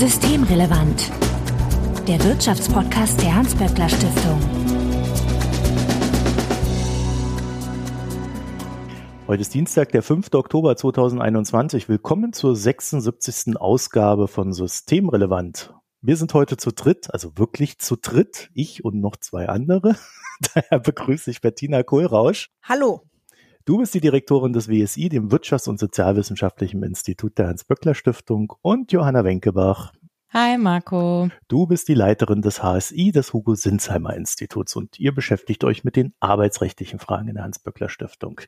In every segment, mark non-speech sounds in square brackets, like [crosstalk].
Systemrelevant. Der Wirtschaftspodcast der Hans-Böckler Stiftung. Heute ist Dienstag, der 5. Oktober 2021. Willkommen zur 76. Ausgabe von Systemrelevant. Wir sind heute zu dritt, also wirklich zu dritt, ich und noch zwei andere. [laughs] Daher begrüße ich Bettina Kohlrausch. Hallo. Du bist die Direktorin des WSI, dem Wirtschafts- und Sozialwissenschaftlichen Institut der Hans-Böckler-Stiftung und Johanna Wenkebach. Hi Marco. Du bist die Leiterin des HSI, des Hugo Sinsheimer Instituts und ihr beschäftigt euch mit den arbeitsrechtlichen Fragen in der Hans-Böckler-Stiftung.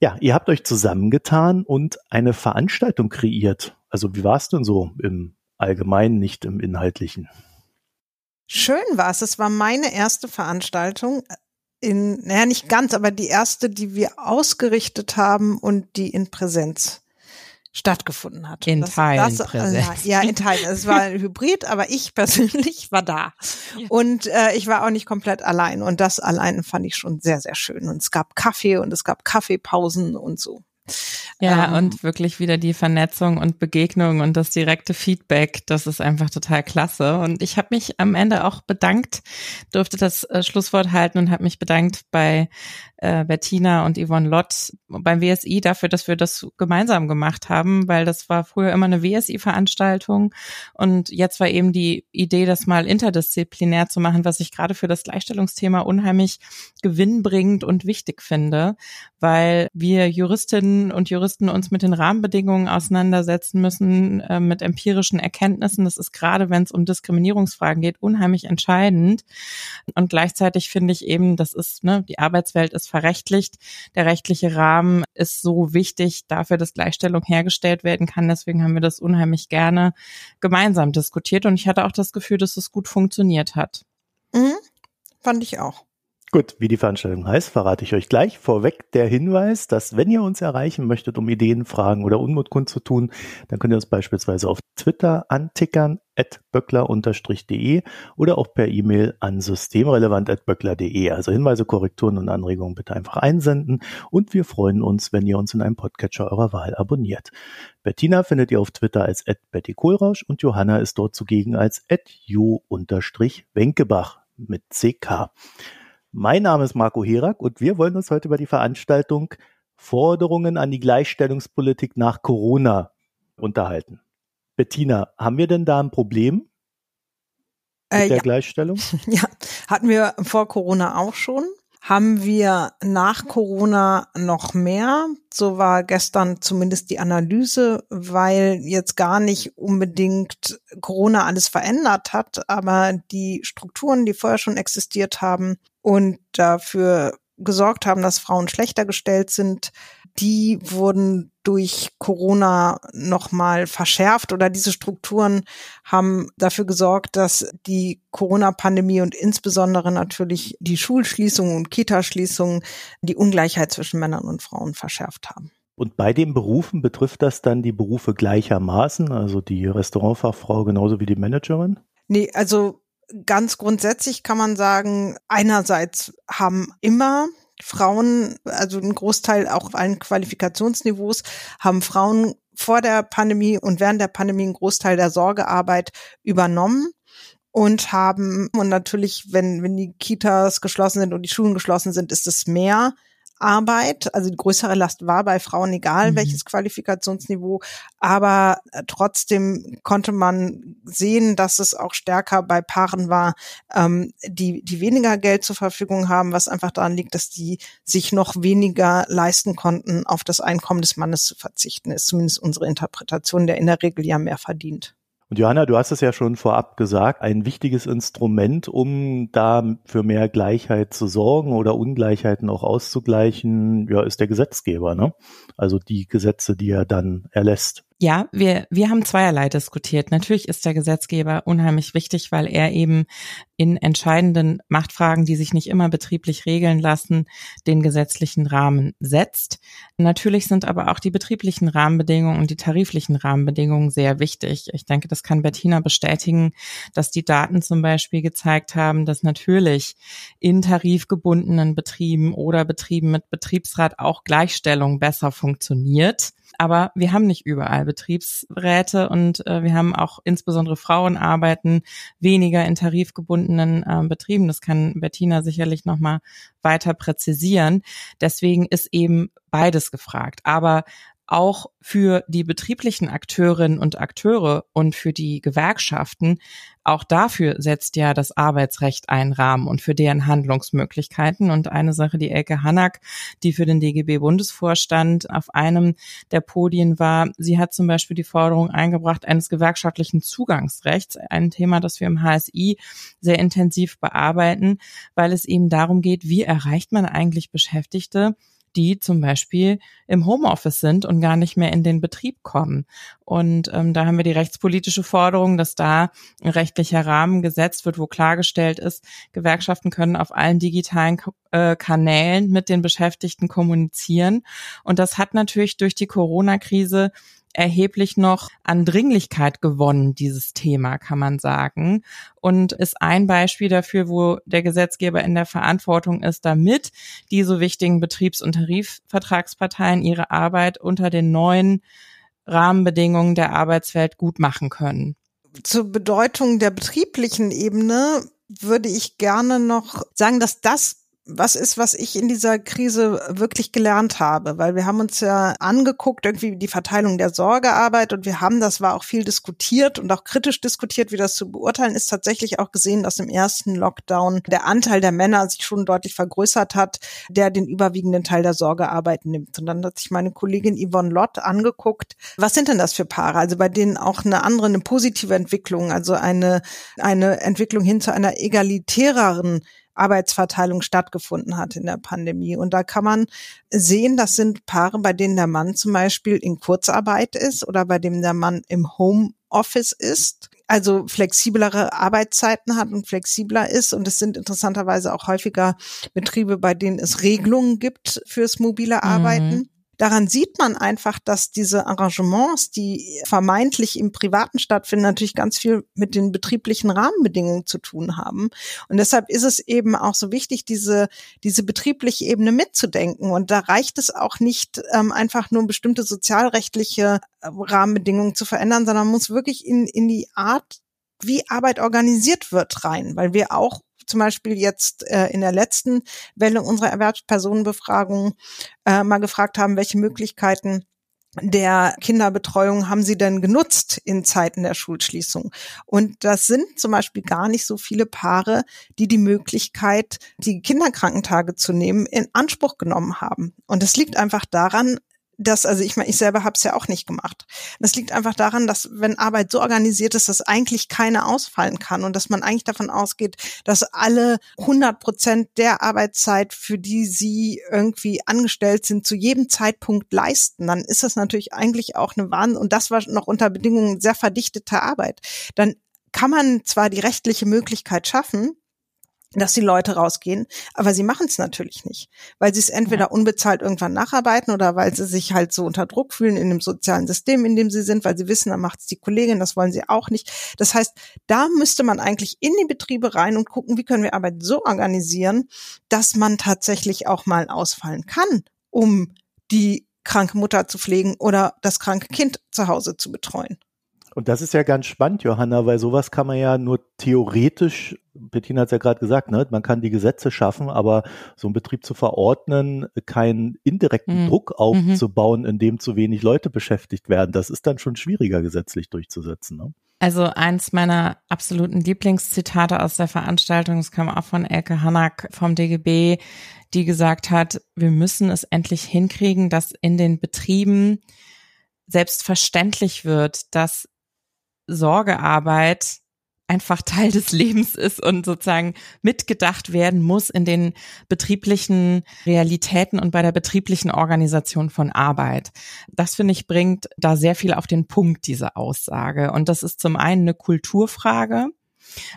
Ja, ihr habt euch zusammengetan und eine Veranstaltung kreiert. Also wie war es denn so im Allgemeinen, nicht im Inhaltlichen? Schön war es. Es war meine erste Veranstaltung in, naja, nicht ganz, aber die erste, die wir ausgerichtet haben und die in Präsenz stattgefunden hat. In das, Teilen das, Präsenz. Ja, in Teilen. Es war ein [laughs] Hybrid, aber ich persönlich war da. Ja. Und äh, ich war auch nicht komplett allein. Und das allein fand ich schon sehr, sehr schön. Und es gab Kaffee und es gab Kaffeepausen und so. Ja, ähm, und wirklich wieder die Vernetzung und Begegnung und das direkte Feedback, das ist einfach total klasse. Und ich habe mich am Ende auch bedankt, durfte das äh, Schlusswort halten und habe mich bedankt bei äh, Bettina und Yvonne Lott beim WSI dafür, dass wir das gemeinsam gemacht haben, weil das war früher immer eine WSI-Veranstaltung und jetzt war eben die Idee, das mal interdisziplinär zu machen, was ich gerade für das Gleichstellungsthema unheimlich gewinnbringend und wichtig finde, weil wir Juristinnen und Juristen uns mit den Rahmenbedingungen auseinandersetzen müssen, äh, mit empirischen Erkenntnissen. Das ist gerade, wenn es um Diskriminierungsfragen geht, unheimlich entscheidend. Und gleichzeitig finde ich eben, das ist, ne, die Arbeitswelt ist verrechtlicht. Der rechtliche Rahmen ist so wichtig dafür, dass Gleichstellung hergestellt werden kann. Deswegen haben wir das unheimlich gerne gemeinsam diskutiert. Und ich hatte auch das Gefühl, dass es gut funktioniert hat. Mhm, fand ich auch. Gut, wie die Veranstaltung heißt, verrate ich euch gleich. Vorweg der Hinweis, dass wenn ihr uns erreichen möchtet, um Ideen, Fragen oder Unmut kundzutun, dann könnt ihr uns beispielsweise auf Twitter antickern, at böckler-de oder auch per E-Mail an systemrelevant.böckler.de. Also Hinweise, Korrekturen und Anregungen bitte einfach einsenden und wir freuen uns, wenn ihr uns in einem Podcatcher eurer Wahl abonniert. Bettina findet ihr auf Twitter als at Betty Kohlrausch und Johanna ist dort zugegen als at jo-wenkebach mit CK. Mein Name ist Marco Herak und wir wollen uns heute über die Veranstaltung Forderungen an die Gleichstellungspolitik nach Corona unterhalten. Bettina, haben wir denn da ein Problem mit äh, der ja. Gleichstellung? [laughs] Ja, hatten wir vor Corona auch schon. Haben wir nach Corona noch mehr? So war gestern zumindest die Analyse, weil jetzt gar nicht unbedingt Corona alles verändert hat, aber die Strukturen, die vorher schon existiert haben, und dafür gesorgt haben, dass Frauen schlechter gestellt sind, die wurden durch Corona nochmal verschärft oder diese Strukturen haben dafür gesorgt, dass die Corona-Pandemie und insbesondere natürlich die Schulschließungen und Kitaschließungen die Ungleichheit zwischen Männern und Frauen verschärft haben. Und bei den Berufen betrifft das dann die Berufe gleichermaßen, also die Restaurantfachfrau genauso wie die Managerin? Nee, also ganz grundsätzlich kann man sagen, einerseits haben immer Frauen, also ein Großteil auch auf allen Qualifikationsniveaus, haben Frauen vor der Pandemie und während der Pandemie einen Großteil der Sorgearbeit übernommen und haben, und natürlich, wenn, wenn die Kitas geschlossen sind und die Schulen geschlossen sind, ist es mehr. Arbeit, also die größere Last war bei Frauen egal mhm. welches Qualifikationsniveau, aber äh, trotzdem konnte man sehen, dass es auch stärker bei Paaren war, ähm, die die weniger Geld zur Verfügung haben, was einfach daran liegt, dass die sich noch weniger leisten konnten, auf das Einkommen des Mannes zu verzichten. Ist zumindest unsere Interpretation, der in der Regel ja mehr verdient. Und Johanna, du hast es ja schon vorab gesagt, ein wichtiges Instrument, um da für mehr Gleichheit zu sorgen oder Ungleichheiten auch auszugleichen, ja, ist der Gesetzgeber, ne? Also die Gesetze, die er dann erlässt. Ja, wir, wir haben zweierlei diskutiert. Natürlich ist der Gesetzgeber unheimlich wichtig, weil er eben in entscheidenden Machtfragen, die sich nicht immer betrieblich regeln lassen, den gesetzlichen Rahmen setzt. Natürlich sind aber auch die betrieblichen Rahmenbedingungen und die tariflichen Rahmenbedingungen sehr wichtig. Ich denke, das kann Bettina bestätigen, dass die Daten zum Beispiel gezeigt haben, dass natürlich in tarifgebundenen Betrieben oder Betrieben mit Betriebsrat auch Gleichstellung besser funktioniert Aber wir haben nicht überall Betriebsräte und äh, wir haben auch insbesondere Frauen arbeiten weniger in tarifgebundenen äh, Betrieben. Das kann Bettina sicherlich nochmal weiter präzisieren. Deswegen ist eben beides gefragt. Aber auch für die betrieblichen Akteurinnen und Akteure und für die Gewerkschaften, auch dafür setzt ja das Arbeitsrecht einen Rahmen und für deren Handlungsmöglichkeiten. Und eine Sache, die Elke Hannack, die für den DGB-Bundesvorstand auf einem der Podien war, sie hat zum Beispiel die Forderung eingebracht eines gewerkschaftlichen Zugangsrechts, ein Thema, das wir im HSI sehr intensiv bearbeiten, weil es eben darum geht, wie erreicht man eigentlich Beschäftigte, die zum Beispiel im Homeoffice sind und gar nicht mehr in den Betrieb kommen. Und ähm, da haben wir die rechtspolitische Forderung, dass da ein rechtlicher Rahmen gesetzt wird, wo klargestellt ist, Gewerkschaften können auf allen digitalen äh, Kanälen mit den Beschäftigten kommunizieren. Und das hat natürlich durch die Corona-Krise erheblich noch an Dringlichkeit gewonnen, dieses Thema, kann man sagen. Und ist ein Beispiel dafür, wo der Gesetzgeber in der Verantwortung ist, damit diese wichtigen Betriebs- und Tarifvertragsparteien ihre Arbeit unter den neuen Rahmenbedingungen der Arbeitswelt gut machen können. Zur Bedeutung der betrieblichen Ebene würde ich gerne noch sagen, dass das was ist, was ich in dieser Krise wirklich gelernt habe, weil wir haben uns ja angeguckt, irgendwie die Verteilung der Sorgearbeit und wir haben, das war auch viel diskutiert und auch kritisch diskutiert, wie das zu beurteilen ist, tatsächlich auch gesehen, dass im ersten Lockdown der Anteil der Männer sich schon deutlich vergrößert hat, der den überwiegenden Teil der Sorgearbeit nimmt. Und dann hat sich meine Kollegin Yvonne Lott angeguckt, was sind denn das für Paare, also bei denen auch eine andere, eine positive Entwicklung, also eine, eine Entwicklung hin zu einer egalitäreren Arbeitsverteilung stattgefunden hat in der Pandemie. Und da kann man sehen, das sind Paare, bei denen der Mann zum Beispiel in Kurzarbeit ist oder bei dem der Mann im Homeoffice ist also flexiblere Arbeitszeiten hat und flexibler ist. Und es sind interessanterweise auch häufiger Betriebe, bei denen es Regelungen gibt fürs mobile Arbeiten. Mhm. Daran sieht man einfach, dass diese Arrangements, die vermeintlich im Privaten stattfinden, natürlich ganz viel mit den betrieblichen Rahmenbedingungen zu tun haben. Und deshalb ist es eben auch so wichtig, diese, diese betriebliche Ebene mitzudenken. Und da reicht es auch nicht, ähm, einfach nur bestimmte sozialrechtliche äh, Rahmenbedingungen zu verändern, sondern muss wirklich in, in die Art wie Arbeit organisiert wird rein, weil wir auch zum Beispiel jetzt äh, in der letzten Welle unserer Erwerbspersonenbefragung äh, mal gefragt haben, welche Möglichkeiten der Kinderbetreuung haben Sie denn genutzt in Zeiten der Schulschließung? Und das sind zum Beispiel gar nicht so viele Paare, die die Möglichkeit, die Kinderkrankentage zu nehmen, in Anspruch genommen haben. Und das liegt einfach daran, das, also ich meine, ich selber habe es ja auch nicht gemacht. Das liegt einfach daran, dass wenn Arbeit so organisiert ist, dass eigentlich keine ausfallen kann und dass man eigentlich davon ausgeht, dass alle 100 Prozent der Arbeitszeit, für die sie irgendwie angestellt sind, zu jedem Zeitpunkt leisten, dann ist das natürlich eigentlich auch eine Wahnsinn und das war noch unter Bedingungen sehr verdichteter Arbeit. Dann kann man zwar die rechtliche Möglichkeit schaffen, dass die Leute rausgehen, aber sie machen es natürlich nicht, weil sie es entweder ja. unbezahlt irgendwann nacharbeiten oder weil sie sich halt so unter Druck fühlen in dem sozialen System, in dem sie sind, weil sie wissen, dann macht es die Kollegin, das wollen sie auch nicht. Das heißt, da müsste man eigentlich in die Betriebe rein und gucken, wie können wir Arbeit so organisieren, dass man tatsächlich auch mal ausfallen kann, um die kranke Mutter zu pflegen oder das kranke Kind zu Hause zu betreuen. Und das ist ja ganz spannend, Johanna, weil sowas kann man ja nur theoretisch, Bettina hat es ja gerade gesagt, ne, man kann die Gesetze schaffen, aber so einen Betrieb zu verordnen, keinen indirekten mhm. Druck aufzubauen, in dem zu wenig Leute beschäftigt werden, das ist dann schon schwieriger gesetzlich durchzusetzen. Ne? Also eins meiner absoluten Lieblingszitate aus der Veranstaltung, das kam auch von Elke Hannack vom DGB, die gesagt hat, wir müssen es endlich hinkriegen, dass in den Betrieben selbstverständlich wird, dass Sorgearbeit einfach Teil des Lebens ist und sozusagen mitgedacht werden muss in den betrieblichen Realitäten und bei der betrieblichen Organisation von Arbeit. Das finde ich bringt da sehr viel auf den Punkt, diese Aussage. Und das ist zum einen eine Kulturfrage.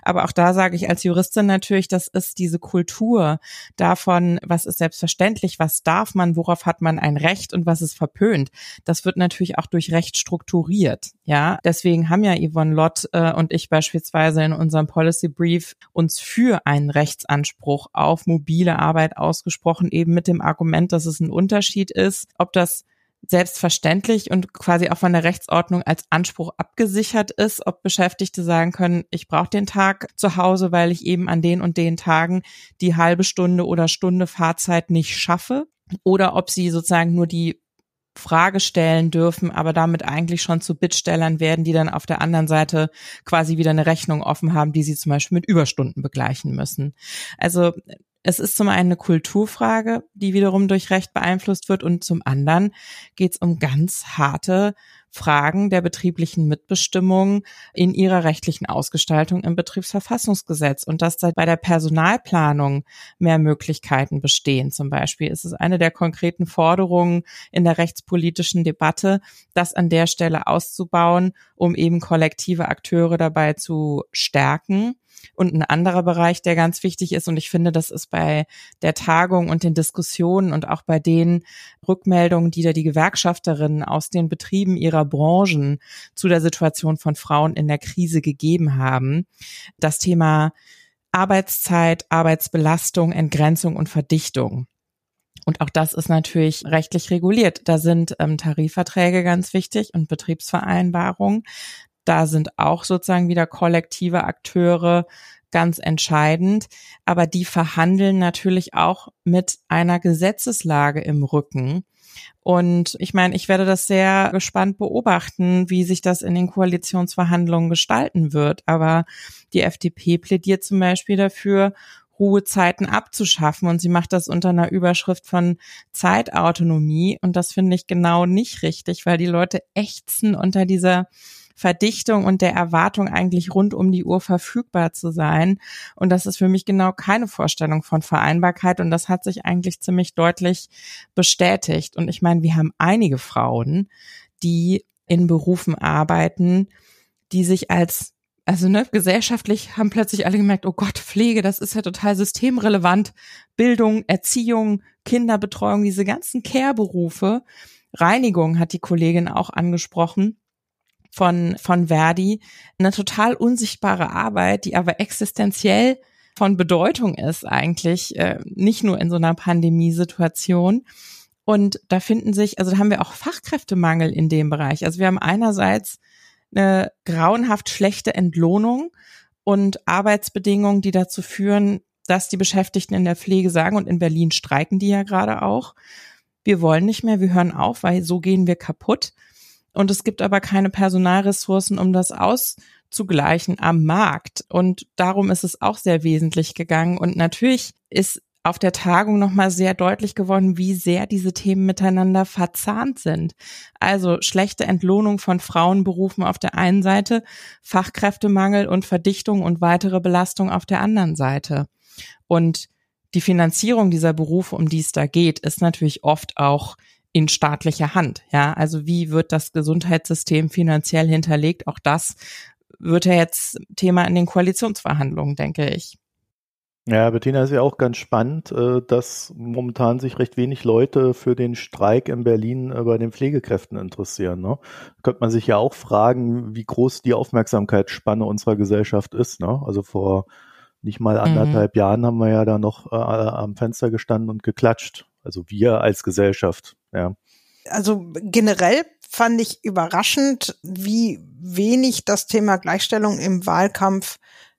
Aber auch da sage ich als Juristin natürlich, das ist diese Kultur davon, was ist selbstverständlich, was darf man, worauf hat man ein Recht und was ist verpönt. Das wird natürlich auch durch Recht strukturiert. Ja, deswegen haben ja Yvonne Lott äh, und ich beispielsweise in unserem Policy Brief uns für einen Rechtsanspruch auf mobile Arbeit ausgesprochen, eben mit dem Argument, dass es ein Unterschied ist, ob das selbstverständlich und quasi auch von der Rechtsordnung als Anspruch abgesichert ist, ob Beschäftigte sagen können, ich brauche den Tag zu Hause, weil ich eben an den und den Tagen die halbe Stunde oder Stunde Fahrzeit nicht schaffe oder ob sie sozusagen nur die Frage stellen dürfen, aber damit eigentlich schon zu Bittstellern werden, die dann auf der anderen Seite quasi wieder eine Rechnung offen haben, die sie zum Beispiel mit Überstunden begleichen müssen. Also es ist zum einen eine Kulturfrage, die wiederum durch Recht beeinflusst wird und zum anderen geht es um ganz harte Fragen der betrieblichen Mitbestimmung in ihrer rechtlichen Ausgestaltung im Betriebsverfassungsgesetz und dass da bei der Personalplanung mehr Möglichkeiten bestehen. Zum Beispiel ist es eine der konkreten Forderungen in der rechtspolitischen Debatte, das an der Stelle auszubauen, um eben kollektive Akteure dabei zu stärken und ein anderer Bereich, der ganz wichtig ist, und ich finde, das ist bei der Tagung und den Diskussionen und auch bei den Rückmeldungen, die da die Gewerkschafterinnen aus den Betrieben ihrer Branchen zu der Situation von Frauen in der Krise gegeben haben, das Thema Arbeitszeit, Arbeitsbelastung, Entgrenzung und Verdichtung. Und auch das ist natürlich rechtlich reguliert. Da sind ähm, Tarifverträge ganz wichtig und Betriebsvereinbarungen. Da sind auch sozusagen wieder kollektive Akteure ganz entscheidend, aber die verhandeln natürlich auch mit einer Gesetzeslage im Rücken. Und ich meine, ich werde das sehr gespannt beobachten, wie sich das in den Koalitionsverhandlungen gestalten wird. Aber die FDP plädiert zum Beispiel dafür, Ruhezeiten abzuschaffen. Und sie macht das unter einer Überschrift von Zeitautonomie. Und das finde ich genau nicht richtig, weil die Leute ächzen unter dieser Verdichtung und der Erwartung eigentlich rund um die Uhr verfügbar zu sein. Und das ist für mich genau keine Vorstellung von Vereinbarkeit. Und das hat sich eigentlich ziemlich deutlich bestätigt. Und ich meine, wir haben einige Frauen, die in Berufen arbeiten, die sich als also ne, gesellschaftlich haben plötzlich alle gemerkt, oh Gott, Pflege, das ist ja total systemrelevant. Bildung, Erziehung, Kinderbetreuung, diese ganzen Care-Berufe. Reinigung hat die Kollegin auch angesprochen von, von Verdi. Eine total unsichtbare Arbeit, die aber existenziell von Bedeutung ist eigentlich, äh, nicht nur in so einer Pandemiesituation. Und da finden sich, also da haben wir auch Fachkräftemangel in dem Bereich. Also wir haben einerseits eine grauenhaft schlechte Entlohnung und Arbeitsbedingungen, die dazu führen, dass die Beschäftigten in der Pflege sagen, und in Berlin streiken die ja gerade auch, wir wollen nicht mehr, wir hören auf, weil so gehen wir kaputt. Und es gibt aber keine Personalressourcen, um das auszugleichen am Markt. Und darum ist es auch sehr wesentlich gegangen. Und natürlich ist auf der Tagung nochmal sehr deutlich geworden, wie sehr diese Themen miteinander verzahnt sind. Also schlechte Entlohnung von Frauenberufen auf der einen Seite, Fachkräftemangel und Verdichtung und weitere Belastung auf der anderen Seite. Und die Finanzierung dieser Berufe, um die es da geht, ist natürlich oft auch in staatlicher Hand. Ja, also wie wird das Gesundheitssystem finanziell hinterlegt? Auch das wird ja jetzt Thema in den Koalitionsverhandlungen, denke ich. Ja, Bettina ist ja auch ganz spannend, äh, dass momentan sich recht wenig Leute für den Streik in Berlin äh, bei den Pflegekräften interessieren. Ne? Da könnte man sich ja auch fragen, wie groß die Aufmerksamkeitsspanne unserer Gesellschaft ist. Ne? Also vor nicht mal mhm. anderthalb mhm. Jahren haben wir ja da noch äh, am Fenster gestanden und geklatscht. Also wir als Gesellschaft, ja. Also generell fand ich überraschend, wie wenig das Thema Gleichstellung im Wahlkampf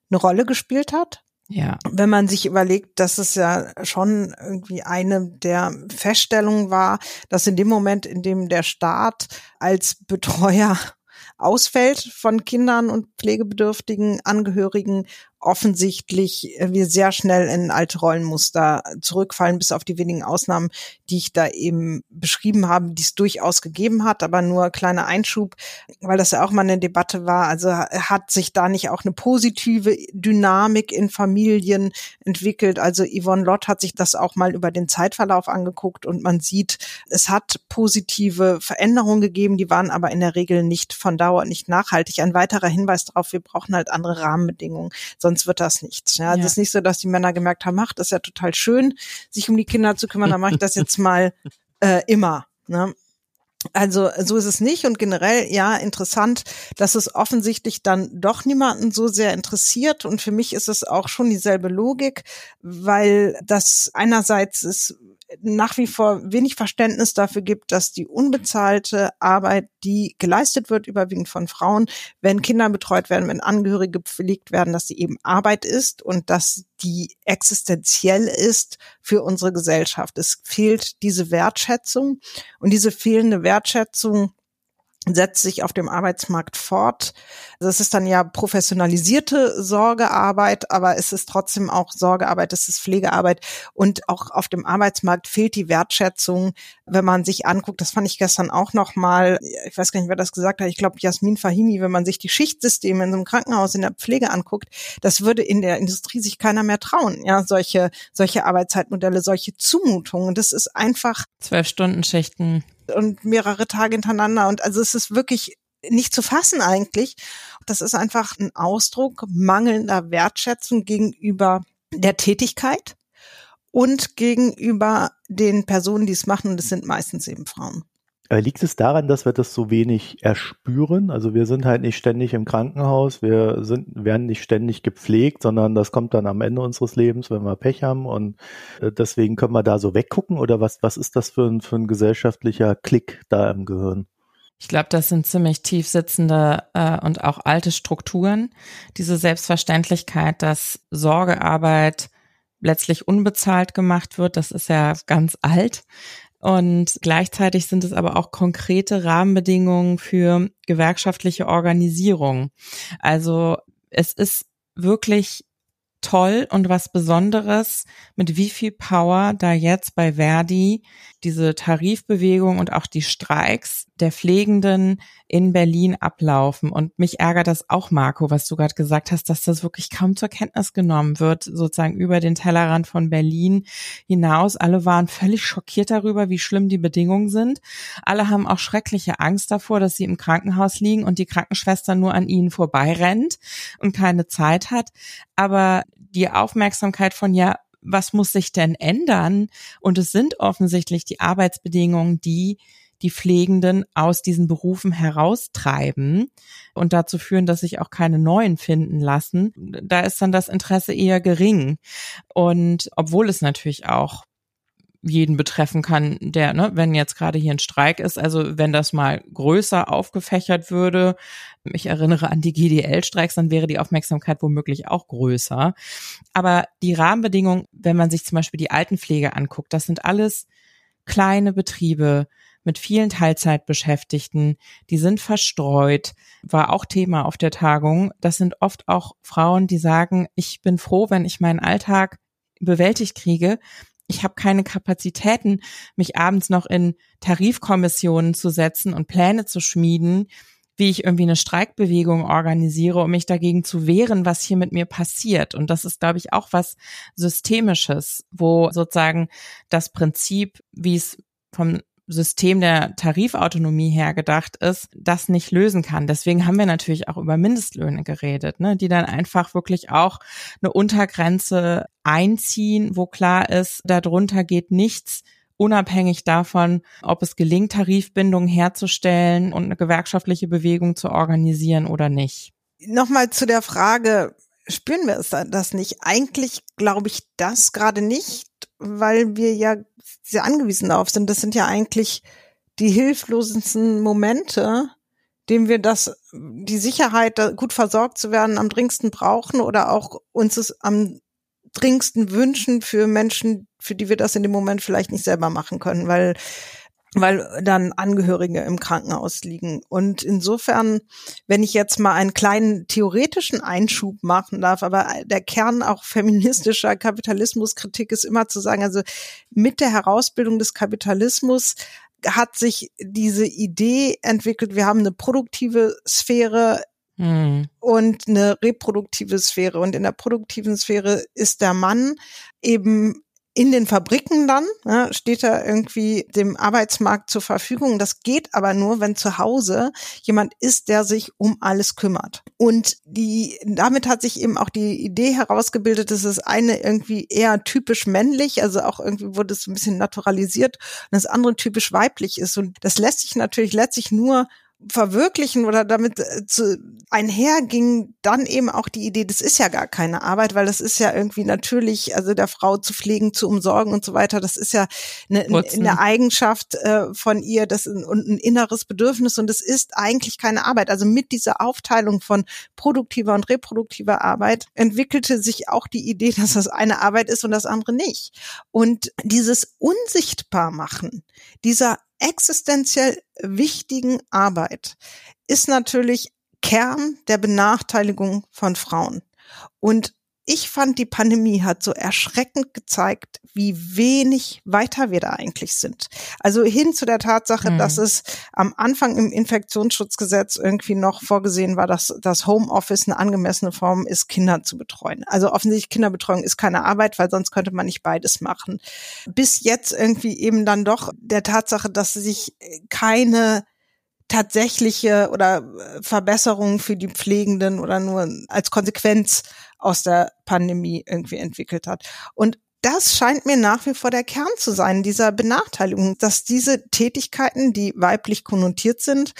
eine Rolle gespielt hat. Ja. Wenn man sich überlegt, dass es ja schon irgendwie eine der Feststellungen war, dass in dem Moment, in dem der Staat als Betreuer [laughs] ausfällt von Kindern und pflegebedürftigen Angehörigen, offensichtlich äh, wir sehr schnell in alte Rollenmuster zurückfallen, bis auf die wenigen Ausnahmen, die ich da eben beschrieben habe, die es durchaus gegeben hat, aber nur kleiner Einschub, weil das ja auch mal eine Debatte war. Also hat sich da nicht auch eine positive Dynamik in Familien entwickelt? Also Yvonne Lott hat sich das auch mal über den Zeitverlauf angeguckt und man sieht, es hat positive Veränderungen gegeben, die waren aber in der Regel nicht von Dauer, nicht nachhaltig. Ein weiterer Hinweis darauf, wir brauchen halt andere Rahmenbedingungen. Sonst sonst wird das nichts. Ja, ja. es ist nicht so, dass die Männer gemerkt haben, ach, das ist ja total schön, sich um die Kinder zu kümmern, dann mache ich das jetzt [laughs] mal äh, immer. Ne? Also so ist es nicht und generell ja interessant, dass es offensichtlich dann doch niemanden so sehr interessiert und für mich ist es auch schon dieselbe Logik, weil das einerseits ist nach wie vor wenig Verständnis dafür gibt, dass die unbezahlte Arbeit, die geleistet wird, überwiegend von Frauen, wenn Kinder betreut werden, wenn Angehörige gepflegt werden, dass sie eben Arbeit ist und dass die existenziell ist für unsere Gesellschaft. Es fehlt diese Wertschätzung und diese fehlende Wertschätzung setzt sich auf dem Arbeitsmarkt fort. Das ist dann ja professionalisierte Sorgearbeit, aber es ist trotzdem auch Sorgearbeit, es ist Pflegearbeit. Und auch auf dem Arbeitsmarkt fehlt die Wertschätzung, wenn man sich anguckt, das fand ich gestern auch noch mal, ich weiß gar nicht, wer das gesagt hat, ich glaube Jasmin Fahimi, wenn man sich die Schichtsysteme in so einem Krankenhaus in der Pflege anguckt, das würde in der Industrie sich keiner mehr trauen, ja, solche solche Arbeitszeitmodelle, solche Zumutungen, das ist einfach zwölf Stunden Schichten und mehrere Tage hintereinander. Und also es ist wirklich nicht zu fassen eigentlich. Das ist einfach ein Ausdruck mangelnder Wertschätzung gegenüber der Tätigkeit und gegenüber den Personen, die es machen. Und das sind meistens eben Frauen. Äh, liegt es daran, dass wir das so wenig erspüren? Also wir sind halt nicht ständig im Krankenhaus, wir sind, werden nicht ständig gepflegt, sondern das kommt dann am Ende unseres Lebens, wenn wir Pech haben und äh, deswegen können wir da so weggucken oder was, was ist das für ein, für ein gesellschaftlicher Klick da im Gehirn? Ich glaube, das sind ziemlich tief sitzende äh, und auch alte Strukturen. Diese Selbstverständlichkeit, dass Sorgearbeit letztlich unbezahlt gemacht wird, das ist ja ganz alt. Und gleichzeitig sind es aber auch konkrete Rahmenbedingungen für gewerkschaftliche Organisierung. Also es ist wirklich toll und was Besonderes, mit wie viel Power da jetzt bei Verdi diese Tarifbewegung und auch die Streiks der Pflegenden in Berlin ablaufen. Und mich ärgert das auch, Marco, was du gerade gesagt hast, dass das wirklich kaum zur Kenntnis genommen wird, sozusagen über den Tellerrand von Berlin hinaus. Alle waren völlig schockiert darüber, wie schlimm die Bedingungen sind. Alle haben auch schreckliche Angst davor, dass sie im Krankenhaus liegen und die Krankenschwester nur an ihnen vorbeirennt und keine Zeit hat. Aber die Aufmerksamkeit von, ja, was muss sich denn ändern? Und es sind offensichtlich die Arbeitsbedingungen, die die Pflegenden aus diesen Berufen heraustreiben und dazu führen, dass sich auch keine neuen finden lassen. Da ist dann das Interesse eher gering. Und obwohl es natürlich auch jeden betreffen kann, der, ne, wenn jetzt gerade hier ein Streik ist, also wenn das mal größer aufgefächert würde, ich erinnere an die GDL-Streiks, dann wäre die Aufmerksamkeit womöglich auch größer. Aber die Rahmenbedingungen, wenn man sich zum Beispiel die Altenpflege anguckt, das sind alles kleine Betriebe mit vielen Teilzeitbeschäftigten, die sind verstreut, war auch Thema auf der Tagung. Das sind oft auch Frauen, die sagen, ich bin froh, wenn ich meinen Alltag bewältigt kriege, ich habe keine Kapazitäten, mich abends noch in Tarifkommissionen zu setzen und Pläne zu schmieden, wie ich irgendwie eine Streikbewegung organisiere, um mich dagegen zu wehren, was hier mit mir passiert. Und das ist, glaube ich, auch was Systemisches, wo sozusagen das Prinzip, wie es vom System der Tarifautonomie her gedacht ist, das nicht lösen kann. Deswegen haben wir natürlich auch über Mindestlöhne geredet, ne, die dann einfach wirklich auch eine Untergrenze einziehen, wo klar ist, darunter geht nichts unabhängig davon, ob es gelingt, Tarifbindungen herzustellen und eine gewerkschaftliche Bewegung zu organisieren oder nicht. Nochmal zu der Frage, spüren wir es das nicht? Eigentlich glaube ich das gerade nicht, weil wir ja sehr angewiesen darauf sind. Das sind ja eigentlich die hilflosesten Momente, dem wir das, die Sicherheit, gut versorgt zu werden, am dringendsten brauchen oder auch uns es am dringendsten wünschen für Menschen, für die wir das in dem Moment vielleicht nicht selber machen können, weil weil dann Angehörige im Krankenhaus liegen. Und insofern, wenn ich jetzt mal einen kleinen theoretischen Einschub machen darf, aber der Kern auch feministischer Kapitalismuskritik ist immer zu sagen, also mit der Herausbildung des Kapitalismus hat sich diese Idee entwickelt, wir haben eine produktive Sphäre hm. und eine reproduktive Sphäre. Und in der produktiven Sphäre ist der Mann eben in den Fabriken dann ne, steht er irgendwie dem Arbeitsmarkt zur Verfügung. Das geht aber nur, wenn zu Hause jemand ist, der sich um alles kümmert. Und die, damit hat sich eben auch die Idee herausgebildet, dass es eine irgendwie eher typisch männlich, also auch irgendwie wurde es ein bisschen naturalisiert und das andere typisch weiblich ist. Und das lässt sich natürlich letztlich nur verwirklichen oder damit äh, zu, einherging dann eben auch die Idee, das ist ja gar keine Arbeit, weil das ist ja irgendwie natürlich, also der Frau zu pflegen, zu umsorgen und so weiter, das ist ja eine, eine Eigenschaft äh, von ihr das und ein inneres Bedürfnis und es ist eigentlich keine Arbeit. Also mit dieser Aufteilung von produktiver und reproduktiver Arbeit entwickelte sich auch die Idee, dass das eine Arbeit ist und das andere nicht. Und dieses Unsichtbarmachen dieser existenziell wichtigen Arbeit ist natürlich Kern der Benachteiligung von Frauen. Und ich fand, die Pandemie hat so erschreckend gezeigt, wie wenig weiter wir da eigentlich sind. Also hin zu der Tatsache, mhm. dass es am Anfang im Infektionsschutzgesetz irgendwie noch vorgesehen war, dass das Homeoffice eine angemessene Form ist, Kinder zu betreuen. Also offensichtlich Kinderbetreuung ist keine Arbeit, weil sonst könnte man nicht beides machen. Bis jetzt irgendwie eben dann doch der Tatsache, dass sich keine tatsächliche oder Verbesserung für die Pflegenden oder nur als Konsequenz aus der Pandemie irgendwie entwickelt hat. Und das scheint mir nach wie vor der Kern zu sein, dieser Benachteiligung, dass diese Tätigkeiten, die weiblich konnotiert sind,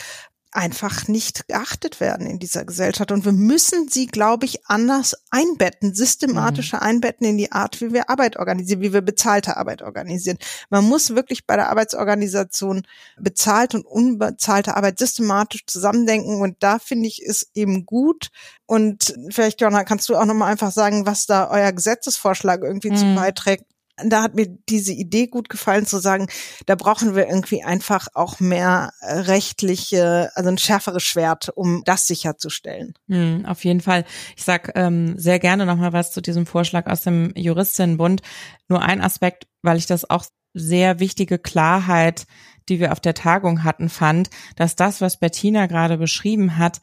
einfach nicht geachtet werden in dieser Gesellschaft. Und wir müssen sie, glaube ich, anders einbetten, systematischer mhm. einbetten in die Art, wie wir Arbeit organisieren, wie wir bezahlte Arbeit organisieren. Man muss wirklich bei der Arbeitsorganisation bezahlte und unbezahlte Arbeit systematisch zusammendenken. Und da finde ich es eben gut. Und vielleicht, Jonna, kannst du auch nochmal einfach sagen, was da euer Gesetzesvorschlag irgendwie mhm. zu beiträgt, da hat mir diese Idee gut gefallen zu sagen, da brauchen wir irgendwie einfach auch mehr äh, rechtliche, also ein schärferes Schwert, um das sicherzustellen. Mhm, auf jeden Fall. Ich sag ähm, sehr gerne nochmal was zu diesem Vorschlag aus dem Juristinnenbund. Nur ein Aspekt, weil ich das auch sehr wichtige Klarheit, die wir auf der Tagung hatten, fand, dass das, was Bettina gerade beschrieben hat,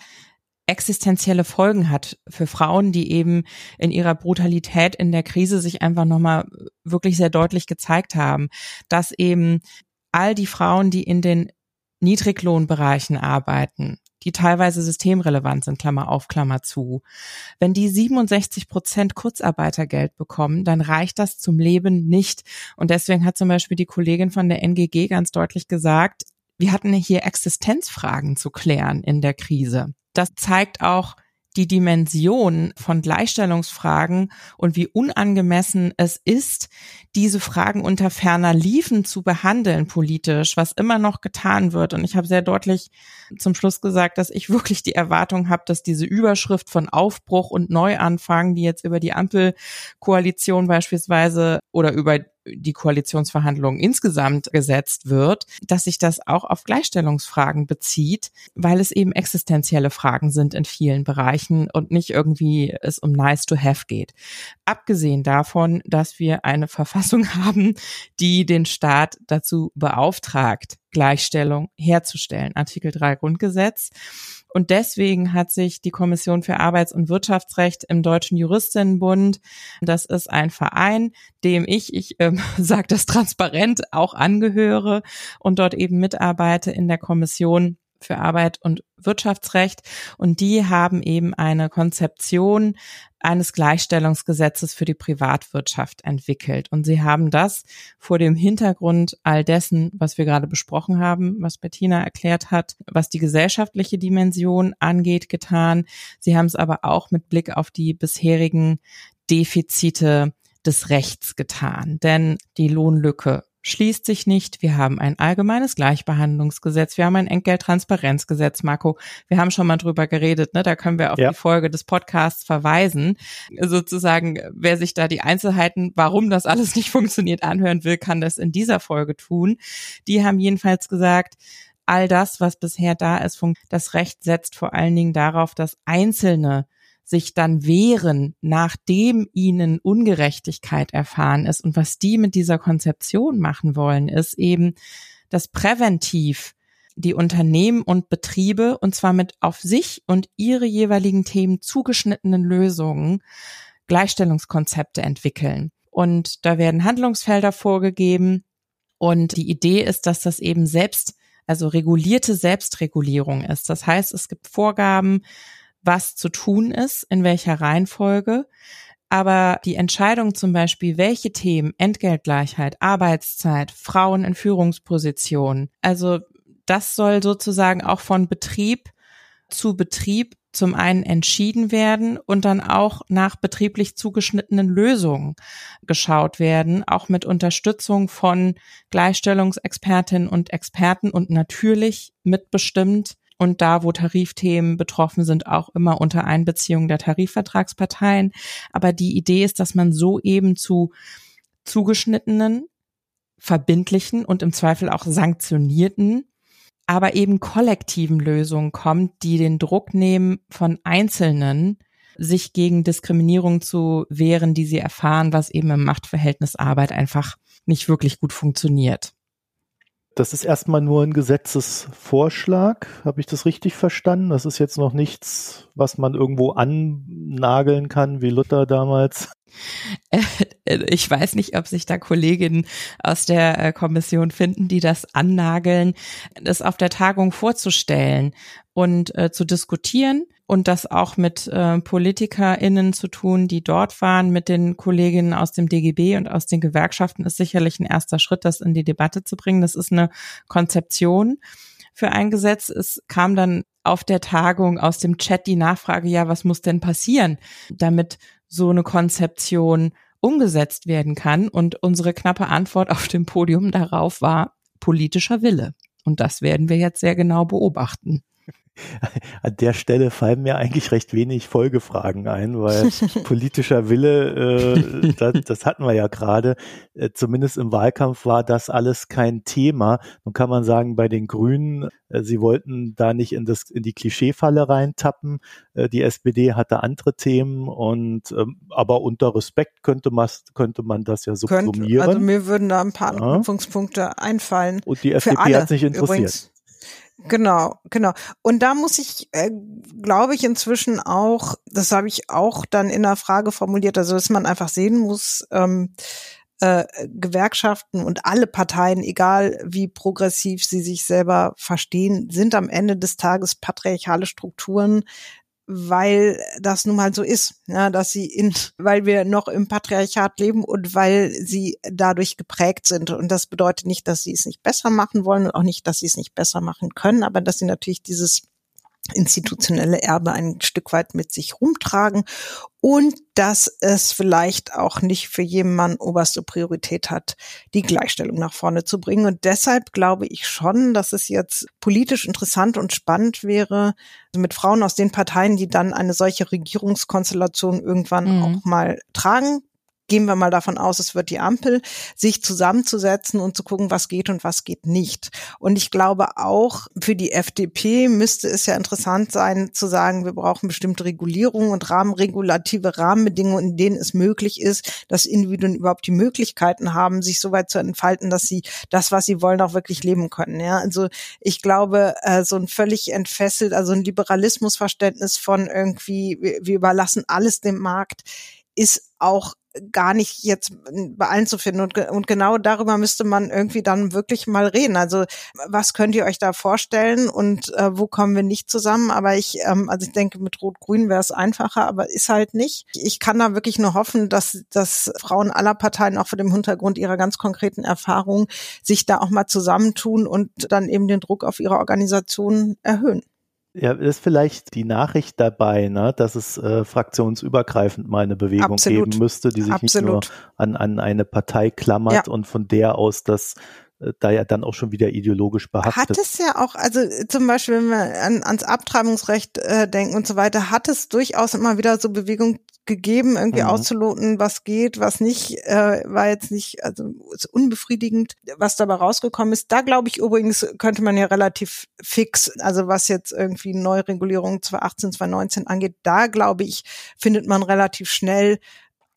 existenzielle Folgen hat für Frauen, die eben in ihrer Brutalität in der Krise sich einfach nochmal wirklich sehr deutlich gezeigt haben, dass eben all die Frauen, die in den Niedriglohnbereichen arbeiten, die teilweise systemrelevant sind, Klammer auf, Klammer zu. Wenn die 67 Prozent Kurzarbeitergeld bekommen, dann reicht das zum Leben nicht. Und deswegen hat zum Beispiel die Kollegin von der NGG ganz deutlich gesagt, wir hatten hier Existenzfragen zu klären in der Krise das zeigt auch die Dimension von Gleichstellungsfragen und wie unangemessen es ist, diese Fragen unter ferner Liefen zu behandeln politisch, was immer noch getan wird. Und ich habe sehr deutlich zum Schluss gesagt, dass ich wirklich die Erwartung habe, dass diese Überschrift von Aufbruch und Neuanfang, die jetzt über die Ampelkoalition beispielsweise oder über die Koalitionsverhandlungen insgesamt gesetzt wird, dass sich das auch auf Gleichstellungsfragen bezieht, weil es eben existenzielle Fragen sind in vielen Bereichen und nicht irgendwie es um nice to have geht. Abgesehen davon, dass wir eine Verfassung [laughs] haben, die den Staat dazu beauftragt, Gleichstellung herzustellen. Artikel 3 Grundgesetz. Und deswegen hat sich die Kommission für Arbeits- und Wirtschaftsrecht im Deutschen Juristinnenbund, das ist ein Verein, dem ich, ich [laughs] äh, sage das transparent, auch angehöre und dort eben mitarbeite in der Kommission für Arbeit und Wirtschaftsrecht. Und die haben eben eine Konzeption eines Gleichstellungsgesetzes für die Privatwirtschaft entwickelt. Und sie haben das vor dem Hintergrund all dessen, was wir gerade besprochen haben, was Bettina erklärt hat, was die gesellschaftliche Dimension angeht, getan. Sie haben es aber auch mit Blick auf die bisherigen Defizite des Rechts getan. Denn die Lohnlücke schließt sich nicht. Wir haben ein allgemeines Gleichbehandlungsgesetz. Wir haben ein Entgelttransparenzgesetz, Marco. Wir haben schon mal drüber geredet, ne? Da können wir auf ja. die Folge des Podcasts verweisen. Sozusagen, wer sich da die Einzelheiten, warum das alles nicht [laughs] funktioniert, anhören will, kann das in dieser Folge tun. Die haben jedenfalls gesagt, all das, was bisher da ist, das Recht setzt vor allen Dingen darauf, dass Einzelne sich dann wehren, nachdem ihnen Ungerechtigkeit erfahren ist. Und was die mit dieser Konzeption machen wollen, ist eben, dass präventiv die Unternehmen und Betriebe, und zwar mit auf sich und ihre jeweiligen Themen zugeschnittenen Lösungen, Gleichstellungskonzepte entwickeln. Und da werden Handlungsfelder vorgegeben. Und die Idee ist, dass das eben selbst, also regulierte Selbstregulierung ist. Das heißt, es gibt Vorgaben, was zu tun ist, in welcher Reihenfolge. Aber die Entscheidung zum Beispiel, welche Themen, Entgeltgleichheit, Arbeitszeit, Frauen in Führungspositionen, also das soll sozusagen auch von Betrieb zu Betrieb zum einen entschieden werden und dann auch nach betrieblich zugeschnittenen Lösungen geschaut werden, auch mit Unterstützung von Gleichstellungsexpertinnen und Experten und natürlich mitbestimmt und da, wo Tarifthemen betroffen sind, auch immer unter Einbeziehung der Tarifvertragsparteien. Aber die Idee ist, dass man so eben zu zugeschnittenen, verbindlichen und im Zweifel auch sanktionierten aber eben kollektiven Lösungen kommt, die den Druck nehmen von Einzelnen, sich gegen Diskriminierung zu wehren, die sie erfahren, was eben im Machtverhältnis Arbeit einfach nicht wirklich gut funktioniert. Das ist erstmal nur ein Gesetzesvorschlag. Habe ich das richtig verstanden? Das ist jetzt noch nichts, was man irgendwo annageln kann, wie Luther damals. Ich weiß nicht, ob sich da Kolleginnen aus der äh, Kommission finden, die das annageln, das auf der Tagung vorzustellen und äh, zu diskutieren und das auch mit äh, PolitikerInnen zu tun, die dort waren, mit den Kolleginnen aus dem DGB und aus den Gewerkschaften, ist sicherlich ein erster Schritt, das in die Debatte zu bringen. Das ist eine Konzeption für ein Gesetz. Es kam dann auf der Tagung aus dem Chat die Nachfrage, ja, was muss denn passieren, damit so eine Konzeption umgesetzt werden kann. Und unsere knappe Antwort auf dem Podium darauf war politischer Wille. Und das werden wir jetzt sehr genau beobachten. [laughs] An der Stelle fallen mir eigentlich recht wenig Folgefragen ein, weil [laughs] politischer Wille, äh, das, das, hatten wir ja gerade, äh, zumindest im Wahlkampf war das alles kein Thema. Nun kann man sagen, bei den Grünen, äh, sie wollten da nicht in, das, in die Klischeefalle reintappen. Äh, die SPD hatte andere Themen und ähm, aber unter Respekt könnte man, könnte man das ja subsumieren. Könnt, also mir würden da ein paar Anknüpfungspunkte einfallen. Und die FDP hat sich interessiert. Übrigens. Genau, genau. Und da muss ich, äh, glaube ich, inzwischen auch, das habe ich auch dann in der Frage formuliert, also dass man einfach sehen muss, ähm, äh, Gewerkschaften und alle Parteien, egal wie progressiv sie sich selber verstehen, sind am Ende des Tages patriarchale Strukturen, weil das nun mal so ist, ja, dass sie in, [laughs] weil wir noch im Patriarchat leben und weil sie dadurch geprägt sind. Und das bedeutet nicht, dass sie es nicht besser machen wollen und auch nicht, dass sie es nicht besser machen können, aber dass sie natürlich dieses institutionelle Erbe ein Stück weit mit sich rumtragen und dass es vielleicht auch nicht für jemanden oberste Priorität hat, die Gleichstellung nach vorne zu bringen. Und deshalb glaube ich schon, dass es jetzt politisch interessant und spannend wäre, mit Frauen aus den Parteien, die dann eine solche Regierungskonstellation irgendwann mhm. auch mal tragen, gehen wir mal davon aus, es wird die Ampel, sich zusammenzusetzen und zu gucken, was geht und was geht nicht. Und ich glaube auch für die FDP müsste es ja interessant sein zu sagen, wir brauchen bestimmte Regulierungen und rahmenregulative Rahmenbedingungen, in denen es möglich ist, dass Individuen überhaupt die Möglichkeiten haben, sich so weit zu entfalten, dass sie das, was sie wollen, auch wirklich leben können. Ja, also ich glaube, äh, so ein völlig entfesselt, also ein Liberalismusverständnis von irgendwie, wir überlassen alles dem Markt, ist auch gar nicht jetzt bei allen zu finden. Und, und genau darüber müsste man irgendwie dann wirklich mal reden. Also was könnt ihr euch da vorstellen und äh, wo kommen wir nicht zusammen? Aber ich, ähm, also ich denke, mit Rot-Grün wäre es einfacher, aber ist halt nicht. Ich kann da wirklich nur hoffen, dass, dass Frauen aller Parteien auch vor dem Hintergrund ihrer ganz konkreten Erfahrungen sich da auch mal zusammentun und dann eben den Druck auf ihre Organisation erhöhen. Ja, ist vielleicht die Nachricht dabei, ne, dass es äh, fraktionsübergreifend mal eine Bewegung Absolut. geben müsste, die sich Absolut. nicht nur an, an eine Partei klammert ja. und von der aus das äh, da ja dann auch schon wieder ideologisch behaftet. Hat es ja auch, also zum Beispiel, wenn wir an, ans Abtreibungsrecht äh, denken und so weiter, hat es durchaus immer wieder so Bewegungen gegeben, irgendwie mhm. auszuloten, was geht, was nicht, äh, war jetzt nicht, also ist unbefriedigend, was dabei rausgekommen ist. Da glaube ich übrigens, könnte man ja relativ fix, also was jetzt irgendwie Neuregulierung 2018, 2019 angeht, da glaube ich, findet man relativ schnell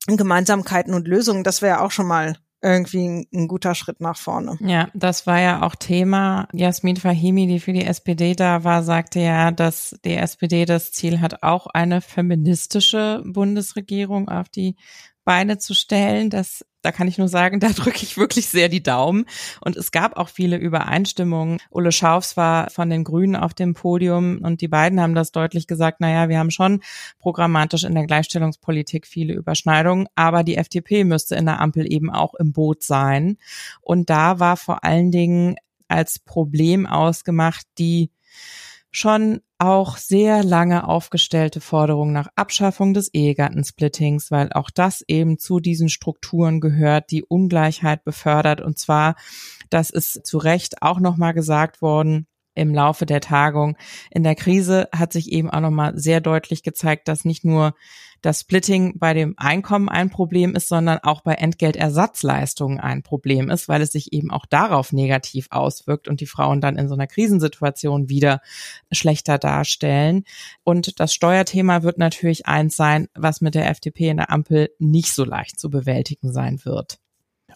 Gemeinsamkeiten und Lösungen. Das wäre auch schon mal irgendwie ein, ein, guter Schritt nach vorne. Ja, das war ja auch Thema. Jasmin Fahimi, die für die SPD da war, sagte ja, dass die SPD das Ziel hat, auch eine feministische Bundesregierung auf die Beine zu stellen. Das da kann ich nur sagen, [laughs] da drücke ich wirklich sehr die Daumen. Und es gab auch viele Übereinstimmungen. Ulle Schaufs war von den Grünen auf dem Podium und die beiden haben das deutlich gesagt, naja, wir haben schon programmatisch in der Gleichstellungspolitik viele Überschneidungen, aber die FDP müsste in der Ampel eben auch im Boot sein. Und da war vor allen Dingen als Problem ausgemacht, die schon auch sehr lange aufgestellte Forderung nach Abschaffung des Ehegattensplittings, weil auch das eben zu diesen Strukturen gehört, die Ungleichheit befördert. Und zwar, das ist zu Recht auch nochmal gesagt worden, im Laufe der Tagung. In der Krise hat sich eben auch nochmal sehr deutlich gezeigt, dass nicht nur das Splitting bei dem Einkommen ein Problem ist, sondern auch bei Entgeltersatzleistungen ein Problem ist, weil es sich eben auch darauf negativ auswirkt und die Frauen dann in so einer Krisensituation wieder schlechter darstellen. Und das Steuerthema wird natürlich eins sein, was mit der FDP in der Ampel nicht so leicht zu bewältigen sein wird.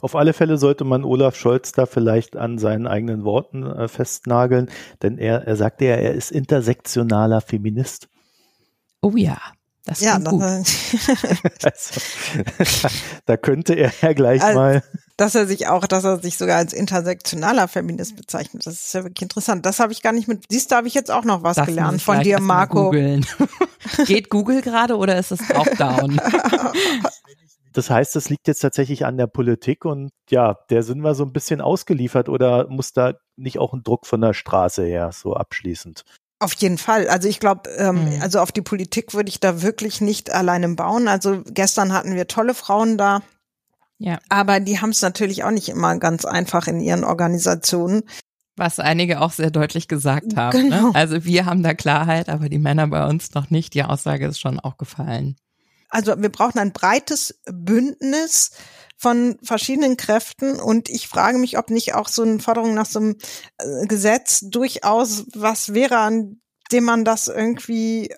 Auf alle Fälle sollte man Olaf Scholz da vielleicht an seinen eigenen Worten äh, festnageln, denn er, er sagte ja, er ist intersektionaler Feminist. Oh ja. Das ja, gut. [laughs] [laughs] also, [laughs] da könnte er ja gleich also, mal. Dass er sich auch, dass er sich sogar als intersektionaler Feminist bezeichnet. Das ist ja wirklich interessant. Das habe ich gar nicht mit. Siehst du, habe ich jetzt auch noch was das gelernt von dir, Marco. Geht Google gerade oder ist es auch down? Das heißt, es liegt jetzt tatsächlich an der Politik und ja, der sind wir so ein bisschen ausgeliefert oder muss da nicht auch ein Druck von der Straße her, so abschließend? Auf jeden Fall. Also ich glaube, ähm, mhm. also auf die Politik würde ich da wirklich nicht alleine bauen. Also gestern hatten wir tolle Frauen da. Ja. Aber die haben es natürlich auch nicht immer ganz einfach in ihren Organisationen. Was einige auch sehr deutlich gesagt haben. Ne? Genau. Ne? Also wir haben da Klarheit, aber die Männer bei uns noch nicht. Die Aussage ist schon auch gefallen. Also wir brauchen ein breites Bündnis von verschiedenen Kräften und ich frage mich, ob nicht auch so eine Forderung nach so einem äh, Gesetz durchaus was wäre, an dem man das irgendwie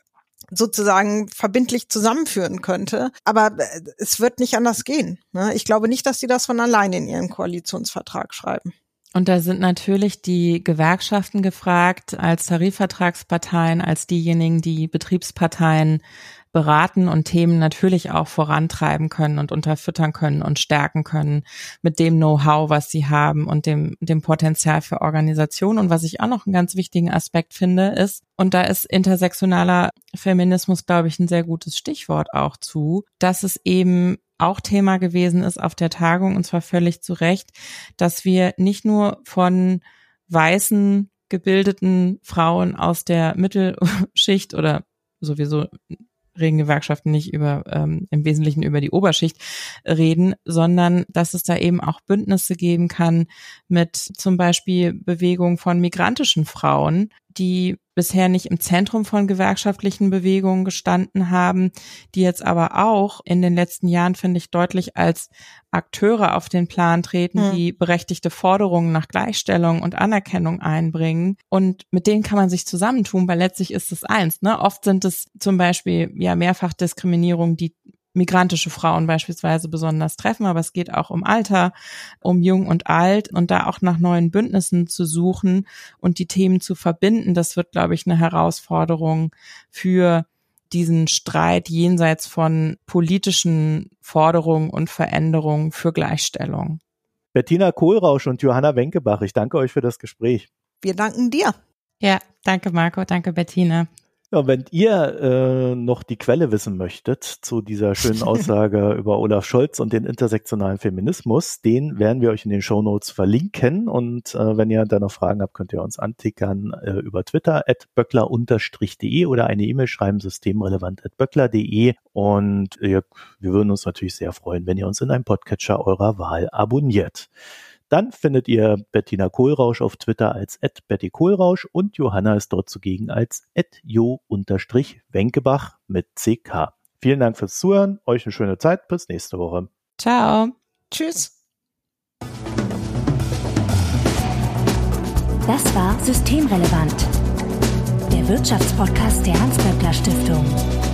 sozusagen verbindlich zusammenführen könnte. Aber äh, es wird nicht anders gehen. Ne? Ich glaube nicht, dass sie das von alleine in ihren Koalitionsvertrag schreiben. Und da sind natürlich die Gewerkschaften gefragt als Tarifvertragsparteien, als diejenigen, die Betriebsparteien beraten und Themen natürlich auch vorantreiben können und unterfüttern können und stärken können mit dem Know-how, was sie haben und dem, dem Potenzial für Organisation. Und was ich auch noch einen ganz wichtigen Aspekt finde, ist, und da ist intersektionaler Feminismus, glaube ich, ein sehr gutes Stichwort auch zu, dass es eben auch Thema gewesen ist auf der Tagung, und zwar völlig zu Recht, dass wir nicht nur von weißen gebildeten Frauen aus der Mittelschicht oder sowieso reden Gewerkschaften nicht über ähm, im Wesentlichen über die Oberschicht reden, sondern dass es da eben auch Bündnisse geben kann mit zum Beispiel Bewegung von migrantischen Frauen, die bisher nicht im Zentrum von gewerkschaftlichen Bewegungen gestanden haben, die jetzt aber auch in den letzten Jahren, finde ich, deutlich als Akteure auf den Plan treten, hm. die berechtigte Forderungen nach Gleichstellung und Anerkennung einbringen. Und mit denen kann man sich zusammentun, weil letztlich ist es eins. Ne? Oft sind es zum Beispiel ja mehrfach Diskriminierung, die migrantische Frauen beispielsweise besonders treffen, aber es geht auch um Alter, um Jung und Alt und da auch nach neuen Bündnissen zu suchen und die Themen zu verbinden, das wird, glaube ich, eine Herausforderung für diesen Streit jenseits von politischen Forderungen und Veränderungen für Gleichstellung. Bettina Kohlrausch und Johanna Wenkebach, ich danke euch für das Gespräch. Wir danken dir. Ja, danke Marco, danke Bettina. Ja, wenn ihr äh, noch die Quelle wissen möchtet zu dieser schönen [laughs] Aussage über Olaf Scholz und den intersektionalen Feminismus, den werden wir euch in den Show Notes verlinken. Und äh, wenn ihr da noch Fragen habt, könnt ihr uns antickern äh, über Twitter at böckler-de oder eine E-Mail schreiben, systemrelevant at böckler.de. Und äh, wir würden uns natürlich sehr freuen, wenn ihr uns in einem Podcatcher eurer Wahl abonniert. Dann findet ihr Bettina Kohlrausch auf Twitter als Betty Kohlrausch und Johanna ist dort zugegen als jo-wenkebach mit CK. Vielen Dank fürs Zuhören, euch eine schöne Zeit, bis nächste Woche. Ciao. Tschüss. Das war Systemrelevant, der Wirtschaftspodcast der Hans-Böckler Stiftung.